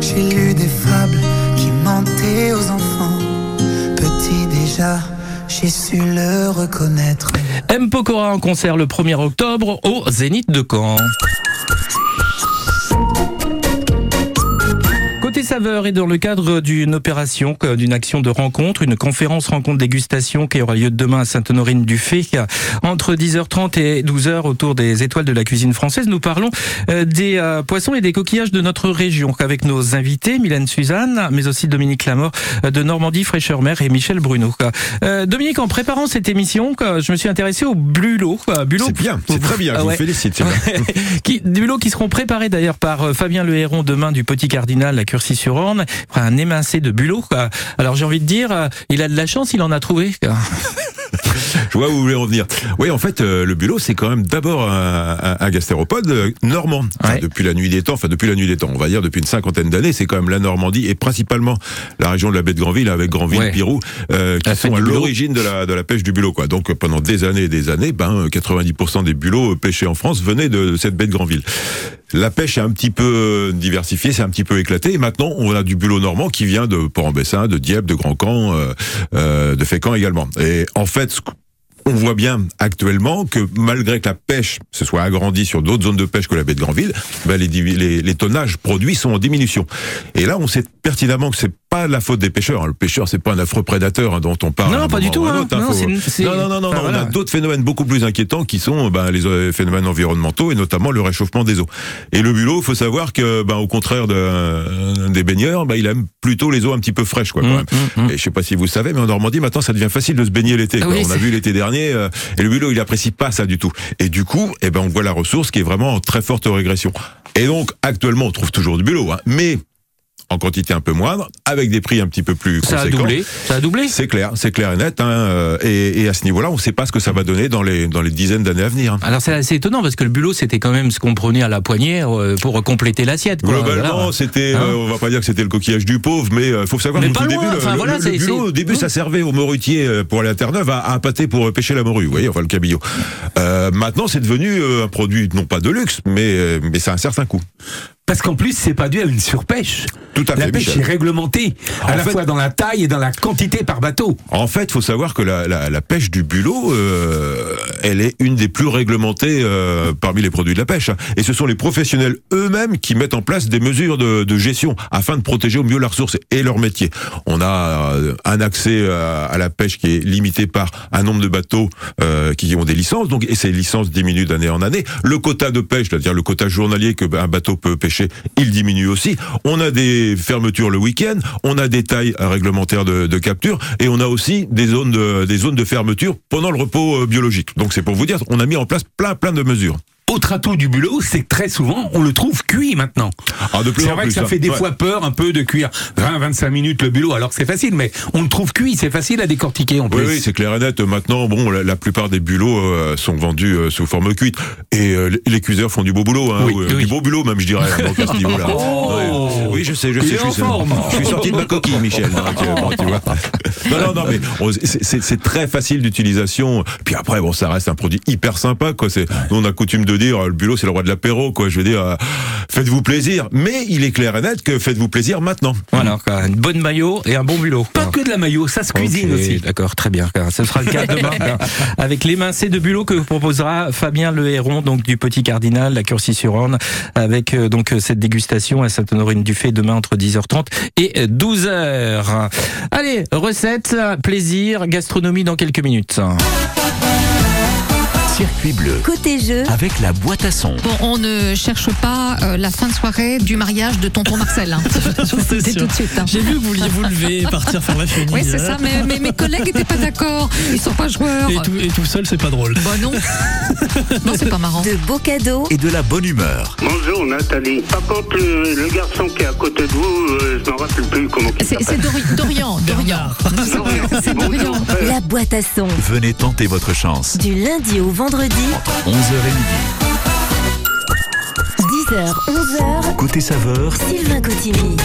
j'ai lu des fables qui mentaient aux enfants. Petit déjà, j'ai su le reconnaître. M. Pokora en concert le 1er octobre au Zénith de Caen. Et dans le cadre d'une opération, d'une action de rencontre, une conférence rencontre dégustation qui aura lieu demain à Sainte-Honorine-du-Fay entre 10h30 et 12h autour des étoiles de la cuisine française. Nous parlons euh, des euh, poissons et des coquillages de notre région avec nos invités, Mylène Suzanne, mais aussi Dominique Lamort euh, de Normandie Fraîcheur Mer et Michel Bruno. Dominique, en préparant cette émission, je me suis intéressé au bulot. Bulot C'est bien, c'est très bien, je Ah vous félicite. qui, des bulots qui seront préparés d'ailleurs par Fabien Le Héron demain du Petit Cardinal à Curcy-sur-Orne. Il Un émincé de bulots. quoi. Alors j'ai envie de dire, euh, il a de la chance, il en a trouvé. Je vois où vous voulez en venir. Oui, en fait, euh, le bulot, c'est quand même d'abord un, un, un gastéropode euh, normand. Enfin, Depuis la nuit des temps, enfin depuis la nuit des temps, on va dire depuis une cinquantaine d'années, c'est quand même la Normandie et principalement la région de la baie de Granville avec Granville, Ouais. Pirou, euh, qui La sont à l'origine de la, de la pêche du bulot. Quoi. Donc euh, pendant des années et des années, ben, euh, 90% des bulots euh, pêchés en France venaient de, de cette baie de Granville. La pêche est un petit peu euh, diversifiée, c'est un petit peu éclaté. Et maintenant, on a du bulot normand qui vient de Port-en-Bessin, de Dieppe, de Grand-Camp, euh, euh, de Fécamp également. Et en fait, ce on voit bien actuellement que malgré que la pêche se soit agrandie sur d'autres zones de pêche que la baie de Granville, ben les tonnages produits sont en diminution. Et là, on sait pertinemment que c'est pas la faute des pêcheurs. hein. Le pêcheur, c'est pas un affreux prédateur hein, dont on parle. Non, pas du tout, hein. hein. Non, Faut- non, non, non, non, enfin, voilà. on a d'autres phénomènes beaucoup plus inquiétants qui sont ben, les phénomènes environnementaux et notamment le réchauffement des eaux. Et le bulot, faut savoir que, ben, au contraire de, euh, des baigneurs, ben, il aime plutôt les eaux un petit peu fraîches, quoi. Quand même. Et je sais pas si vous savez, mais en Normandie, maintenant, ça devient facile de se baigner l'été. Oui, on a vu l'été dernier, euh, et le bulot, il apprécie pas ça du tout. Et du coup, eh ben, on voit la ressource qui est vraiment en très forte régression. Et donc, actuellement, on trouve toujours du bulot, hein, mais en quantité un peu moindre, avec des prix un petit peu plus Ça a doublé. Ça a doublé. C'est clair, c'est clair et net. Hein, euh, et, et à ce niveau-là, on ne sait pas ce que ça va donner dans les, dans les dizaines d'années à venir. Alors c'est assez étonnant parce que le bulot c'était quand même ce qu'on prenait à la poignée euh, pour compléter l'assiette. Globalement, c'était, Hein euh, on va pas dire que c'était le coquillage du pauvre, mais il faut savoir tout loin, début, le- enfin, le, voilà, le c'est- bulot, au début, ça servait aux morutiers euh, pour aller à Terre-Neuve à, à pour euh, pêcher la morue, vous voyez, enfin le cabillaud. Euh, maintenant, c'est devenu euh, un produit non pas de luxe, mais euh, mais c'est un certain coût. Parce qu'en plus, c'est pas dû à une surpêche. Tout à La fait, pêche Michel. est réglementée, à En la fait- fois dans la taille et dans la quantité par bateau. En fait, faut savoir que la, la, la pêche du bulot, euh, elle est une des plus réglementées euh, parmi les produits de la pêche. Et ce sont les professionnels eux-mêmes qui mettent en place des mesures de, de gestion afin de protéger au mieux la ressource et leur métier. On a euh, un accès à, à la pêche qui est limité par un nombre de bateaux euh, qui ont des licences, donc et ces licences diminuent d'année en année. Le quota de pêche, c'est-à-dire le quota journalier que un bateau peut pêcher, il diminue aussi. On a des fermetures le week-end, on a des tailles réglementaires de, de capture et on a aussi des zones de, des zones de fermeture pendant le repos euh, biologique. Donc c'est pour vous dire, on a mis en place plein plein de mesures. Autre atout du bulot, c'est que très souvent, on le trouve cuit maintenant. Ah, C'est vrai plus, que ça hein. fait des Ouais. fois peur un peu de cuire 20-25 minutes le bulot, alors que c'est facile, mais on le trouve cuit, c'est facile à décortiquer en Oui, plus. oui, c'est clair et net. Maintenant, bon, la, la plupart des bulots euh, sont vendus euh, sous forme cuite. Et euh, les- cuiseurs font du beau boulot, hein, Oui, ou, oui. du beau boulot même, je dirais, hein, donc à ce niveau-là. Oh Ouais. Oui, je sais, je sais. Je suis, forme. je suis sorti de ma coquille, Michel. donc, euh, bon, tu vois. Non, non, non, mais c'est- très facile d'utilisation. Puis après, bon, ça reste un produit hyper sympa, quoi. Nous, on a coutume de dire, euh, le bulot, c'est le roi de l'apéro, quoi. Je veux dire, euh, faites-vous plaisir. Mais il est clair et net que faites-vous plaisir maintenant. Voilà, quoi, une bonne maillot et un bon bulot. Pas que de la maillot, ça se cuisine aussi. D'accord, très bien. quoi. Ce sera le cas demain quoi, avec l'émincé de bulot que vous proposera Fabien Le Héron, donc du Petit Cardinal, la Curcy-sur-Orne, avec euh, donc euh, cette dégustation à Sainte-Honorine-du-Fait demain entre 10h30 et 12h. Allez, recette, plaisir, gastronomie dans quelques minutes. Circuit bleu. Côté jeu, Avec la boîte à son. Bon, on ne cherche pas euh, la fin de soirée du mariage de tonton Marcel. Hein. Dis tout de suite. hein. J'ai vu que vous vouliez vous lever et partir faire la chenille. Oui, c'est ça, mais, mais mes collègues n'étaient pas d'accord. Ils sont pas joueurs. Et tout, et tout seul, c'est pas drôle. Bah non. non, c'est pas marrant. de beaux cadeaux, Et de la bonne humeur. Bonjour Nathalie. Par contre, le, le garçon qui est à côté de vous, euh, je m'en rappelle plus comment il C'est. Dori- Dorian. Dorian. C'est Dorian. la boîte à son, Venez tenter votre chance. du lundi au vendredi, 11h et midi. 10h, 11h, Côté saveur, Sylvain Cotigny.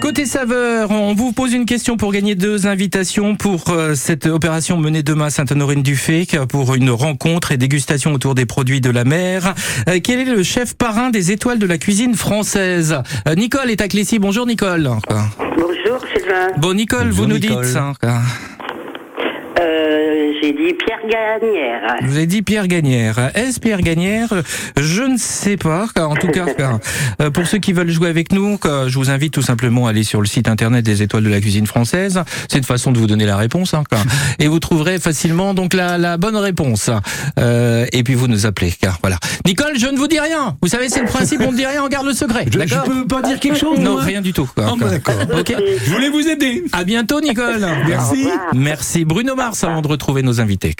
Côté saveur, on vous pose une question pour gagner deux invitations pour euh, cette opération menée demain à Sainte-Honorine-du-Fait pour une rencontre et dégustation autour des produits de la mer. Euh, quel est le chef parrain des étoiles de la cuisine française? Euh, Nicole est à Clécy. Bonjour Nicole. Bonjour Sylvain. Bon Nicole, vous nous dites. hein, Euh, J'ai dit Pierre Gagnère. Je vous ai dit Pierre Gagnère. Est-ce Pierre Gagnère? Je ne sais pas. En tout cas, euh, pour ceux qui veulent jouer avec nous, car je vous invite tout simplement à aller sur le site internet des Étoiles de la cuisine française. C'est une façon de vous donner la réponse, hein, et vous trouverez facilement donc la, la bonne réponse. Euh, et puis vous nous appelez, car voilà. Nicole, je ne vous dis rien. Vous savez, c'est le principe. On ne dit rien, on garde le secret. Je, je peux pas dire quelque chose Non, rien du tout. quoi. Ah, bah, d'accord. Ok. Je voulais vous aider. À bientôt, Nicole. Merci. Merci Bruno Mars avant de retrouver nos invités.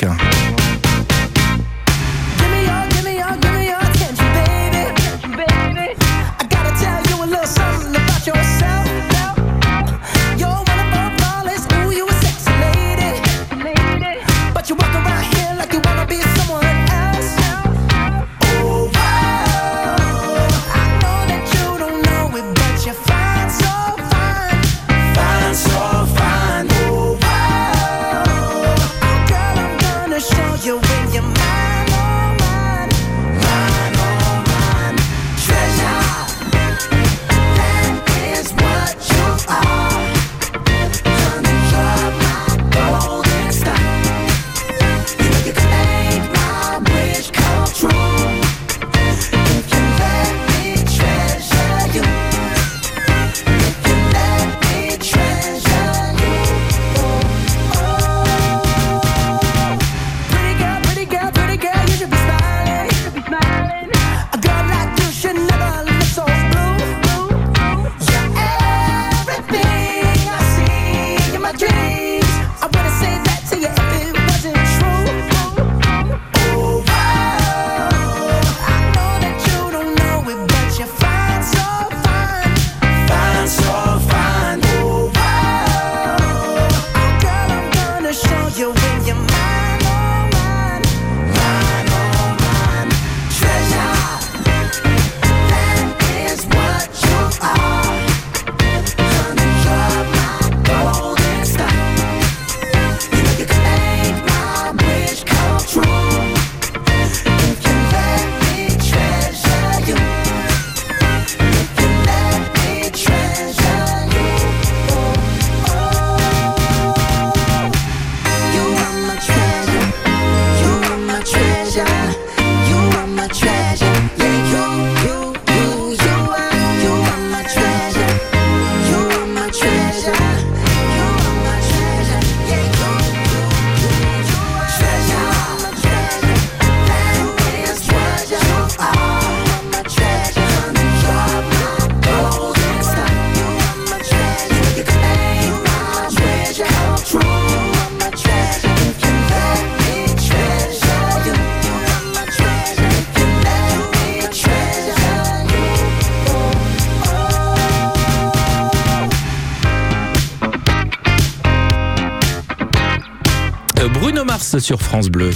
Sur France Bleu.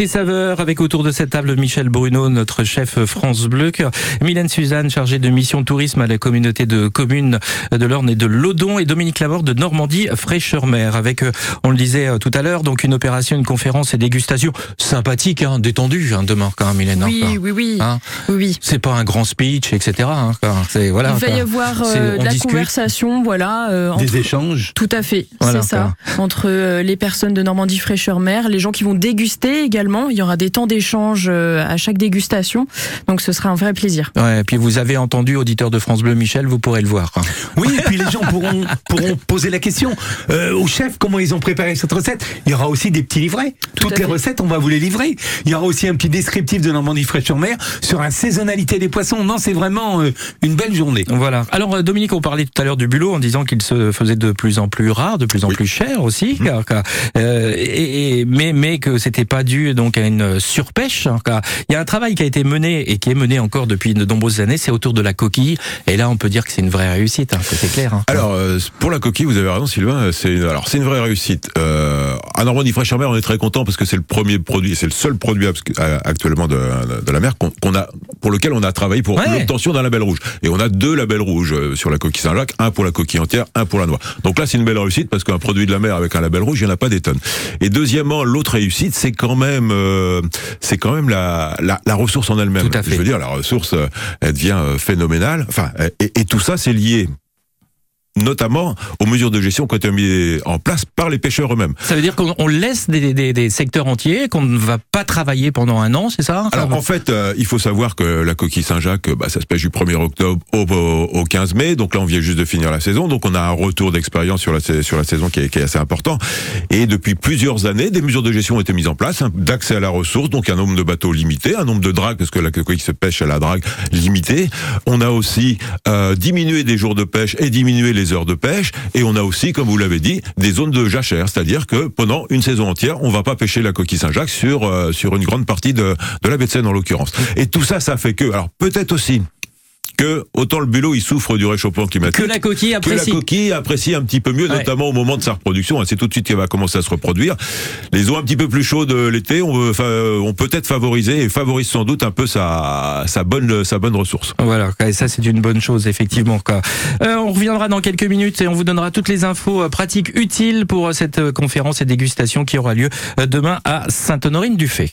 Côté saveur, avec autour de cette table Michel Bruno, notre chef France Bleu, Mylène Suzanne, chargée de mission tourisme à la communauté de communes de l'Orne et de l'Odon, et Dominique Lavore de Normandie Fraîcheur-Mer, avec, euh, on le disait euh, tout à l'heure, donc une opération, une conférence et dégustation sympathique, hein, détendue hein, demain quand même, Mylène. Oui, hein, oui, oui. hein. Oui, oui. C'est pas un grand speech, etc. Hein, c'est voilà. Il va y avoir euh, de la discute. conversation, voilà. euh, entre- Des échanges. Tout à fait, Voilà, c'est ça. Entre euh, les personnes de Normandie Fraîcheur-Mer, les gens qui vont déguster également. Il y aura des temps d'échange euh, à chaque dégustation. Donc ce sera un vrai plaisir. Ouais, et puis vous avez entendu, auditeur de France Bleu Michel, vous pourrez le voir. Oui, et puis les gens pourront, pourront poser la question euh, au chef comment ils ont préparé cette recette. Il y aura aussi des petits livrets. Toutes les recettes, on va vous les livrer. Il y aura aussi un petit descriptif de Normandie fraîcheur-mer sur la saisonnalité des poissons. Non, c'est vraiment euh, une belle journée. Voilà. Alors Dominique, on parlait tout à l'heure du bulot en disant qu'il se faisait de plus en plus rare, de plus en plus cher aussi, car- car, euh, et, et- mais mais que c'était pas dû donc à une surpêche. il y a un travail qui a été mené et qui est mené encore depuis de nombreuses années, c'est autour de la coquille. Et là, on peut dire que c'est une vraie réussite. Hein, c'est clair. hein. Alors euh, pour la coquille, vous avez raison, Sylvain. C'est alors c'est une vraie réussite. Euh, à Normandie Fraîcheur-Mer, on est très content parce que c'est le premier produit, c'est le seul produit euh, actuellement de, de la mer qu'on a, pour lequel on a travaillé pour Ouais. l'obtention d'un label rouge. Et on a deux labels rouges euh, sur la coquille Saint-Jacques, un pour la coquille entière, un pour la noix. Donc là, c'est une belle réussite parce qu'un produit de la mer avec un label rouge, il n'y en a pas des tonnes. Et deuxièmement, l'autre réussite, c'est quand même, euh, c'est quand même la, la, la ressource en elle-même. Je veux dire, la ressource, euh, elle devient euh, phénoménale. Enfin, et, et tout ça, c'est lié notamment aux mesures de gestion qui ont été mises en place par les pêcheurs eux-mêmes. Ça veut dire qu'on on laisse des, des, des secteurs entiers, qu'on ne va pas travailler pendant un an, c'est ça? Alors en fait, euh, il faut savoir que la coquille Saint-Jacques, bah, ça se pêche du 1er octobre au, au, au 15 mai. Donc là, on vient juste de finir la saison. Donc on a un retour d'expérience sur la, sur la saison qui est, qui est assez important. Et depuis plusieurs années, des mesures de gestion ont été mises en place, hein, d'accès à la ressource, donc un nombre de bateaux limité, un nombre de dragues, parce que la coquille se pêche à la drague limitée. On a aussi euh, diminué des jours de pêche et diminué les heures de pêche. Et on a aussi, comme vous l'avez dit, des zones de jachère, c'est-à-dire que pendant une saison entière, on va pas pêcher la coquille Saint-Jacques sur euh, sur une grande partie de, de la baie de Seine en l'occurrence. Et tout ça, ça fait que, alors peut-être aussi que autant le bulot il souffre du réchauffement climatique Que la coquille apprécie. que la coquille apprécie un petit peu mieux Ouais. notamment au moment de sa reproduction hein, c'est tout de suite qu'elle va commencer à se reproduire les eaux un petit peu plus chaudes euh, l'été on veut fa- on peut être favoriser et favorise sans doute un peu sa sa bonne sa bonne ressource Voilà, et ça c'est une bonne chose effectivement. quoi. Euh, on reviendra dans quelques minutes et on vous donnera toutes les infos euh, pratiques utiles pour euh, cette euh, conférence et dégustation qui aura lieu euh, demain à Sainte-Honorine-du-Fait.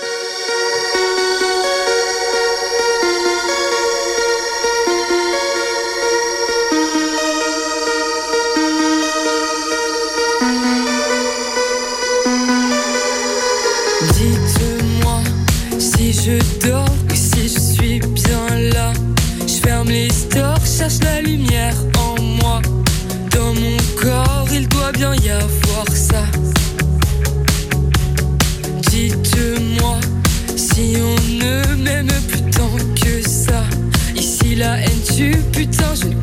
Putain, je ne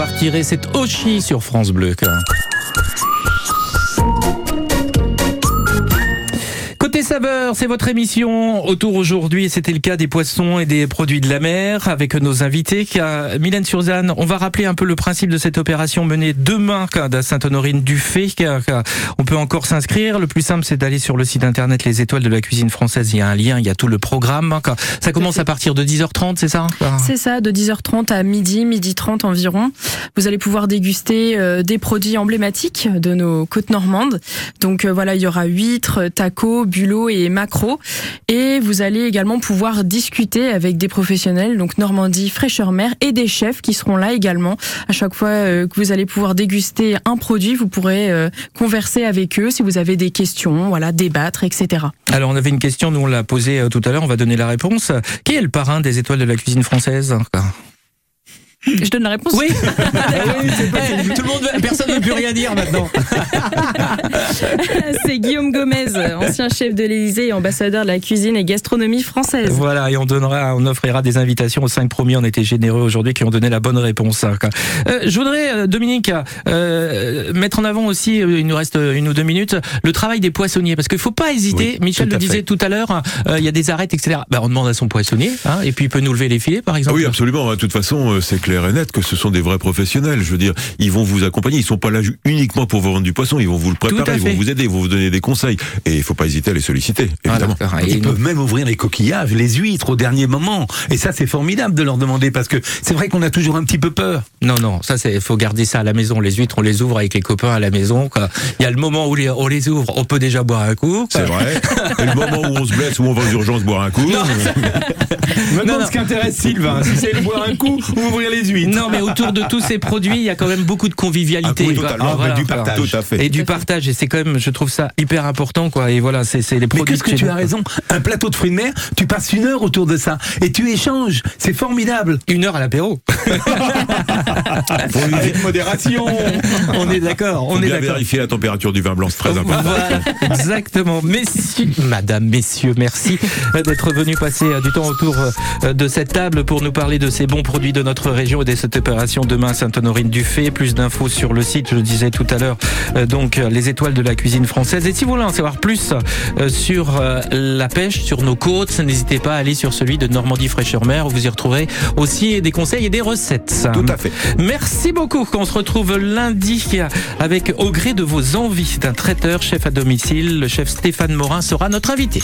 je partirai, c'est Oshi sur France Bleu. Quoi. Côté saveur, c'est votre émission. Autour aujourd'hui, c'était le cas des poissons et des produits de la mer avec nos invités. Mylène Surzane, on va rappeler un peu le principe de cette opération menée demain à Sainte-Honorine-du-Fay. car, car On peut encore s'inscrire. Le plus simple, c'est d'aller sur le site internet Les Étoiles de la Cuisine Française. Il y a un lien, il y a tout le programme. Ça commence à partir de 10h30, c'est ça? C'est ça, de 10h30 à midi, midi 30 environ. Vous allez pouvoir déguster euh, des produits emblématiques de nos côtes normandes. Donc euh, voilà, il y aura huîtres, tacos, bulots et macros. Et vous allez également pouvoir discuter avec des professionnels, donc Normandie, Fraîcheur Mer, et des chefs qui seront là également. À chaque fois euh, que vous allez pouvoir déguster un produit, vous pourrez euh, converser avec eux si vous avez des questions, voilà, débattre, etc. Alors, on avait une question, nous on l'a posée euh, tout à l'heure, on va donner la réponse. Qui est le parrain des Étoiles de la Cuisine Française? Je donne la réponse Oui, Tout le monde, personne ne veut plus rien dire maintenant. C'est Guillaume Gomez, ancien chef de l'Élysée et ambassadeur de la cuisine et gastronomie française. Voilà, et on donnera, on offrira des invitations aux cinq premiers. On était généreux aujourd'hui qui ont donné la bonne réponse. hein. Euh, je voudrais, euh, Dominique, euh, mettre en avant aussi, il nous reste une ou deux minutes, le travail des poissonniers, parce qu'il faut pas hésiter. Oui, Michel le disait tout à l'heure, euh, il y a des arêtes, etc. Ben, on demande à son poissonnier, hein, et puis il peut nous lever les filets, par Ah exemple. oui, absolument. De toute façon, c'est clair et net que ce sont des vrais professionnels. Je veux dire, ils vont vous accompagner. Ils sont pas là uniquement pour vous vendre du poisson. Ils vont vous le préparer, ils vont vous aider, ils vont vous donner des conseils. Et il faut pas hésiter à les solliciter, évidemment. Ils peuvent même ouvrir les coquillages, les huîtres au dernier moment. Et ça, c'est formidable de leur demander parce que c'est vrai qu'on a toujours un petit peu peur. Non, non, ça c'est, faut garder ça à la maison. Les huîtres, on les ouvre avec les copains à la maison. quoi. Il y a le moment où les- on les ouvre, on peut déjà boire un coup. C'est vrai. Et le moment où on se blesse, où on va aux urgences boire un coup. Maintenant, ce qui intéresse Sylvain, si c'est de boire un coup ou ouvrir les huîtres. Non, mais autour de tous ces produits, il y a quand même beaucoup de convivialité. Ah. Voilà, Ah, du partage. voilà. Tout à fait. Et du partage. Et c'est quand même, je trouve ça hyper important, quoi. Et voilà, c'est, c'est les Mais produits. qu'est-ce que tu as raison? Un plateau de fruits de mer, tu passes une heure autour de ça et tu échanges. C'est formidable. Une heure à l'apéro. Avec modération. on est d'accord. Faut On est bien d'accord. vérifier la température du vin blanc, c'est très important. Voilà, exactement. Messieurs, madame, messieurs, merci d'être venus passer du temps autour euh, de cette table pour nous parler de ces bons produits de notre région et de cette opération demain Sainte-Honorine-du-Fay. Plus d'infos sur le site, je le disais tout à l'heure, euh, donc euh, les étoiles de la cuisine française. Et si vous voulez en savoir plus euh, sur euh, la pêche, sur nos côtes, n'hésitez pas à aller sur celui de Normandie Fraîcheur Mer où vous y retrouverez aussi des conseils et des recettes. Tout à fait. Merci beaucoup. On se retrouve lundi avec au gré de vos envies d'un traiteur chef à domicile. Le chef Stéphane Morin sera notre invité.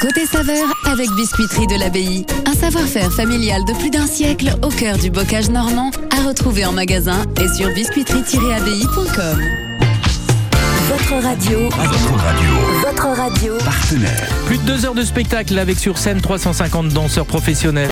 Côté saveur avec Biscuiterie de l'Abbaye. Un savoir-faire familial de plus d'un siècle au cœur du bocage normand à retrouver en magasin et sur biscuiterie-abbaye.com. Votre radio. Votre radio. Votre radio. Partenaire. Plus de deux heures de spectacle avec sur scène 350 danseurs professionnels.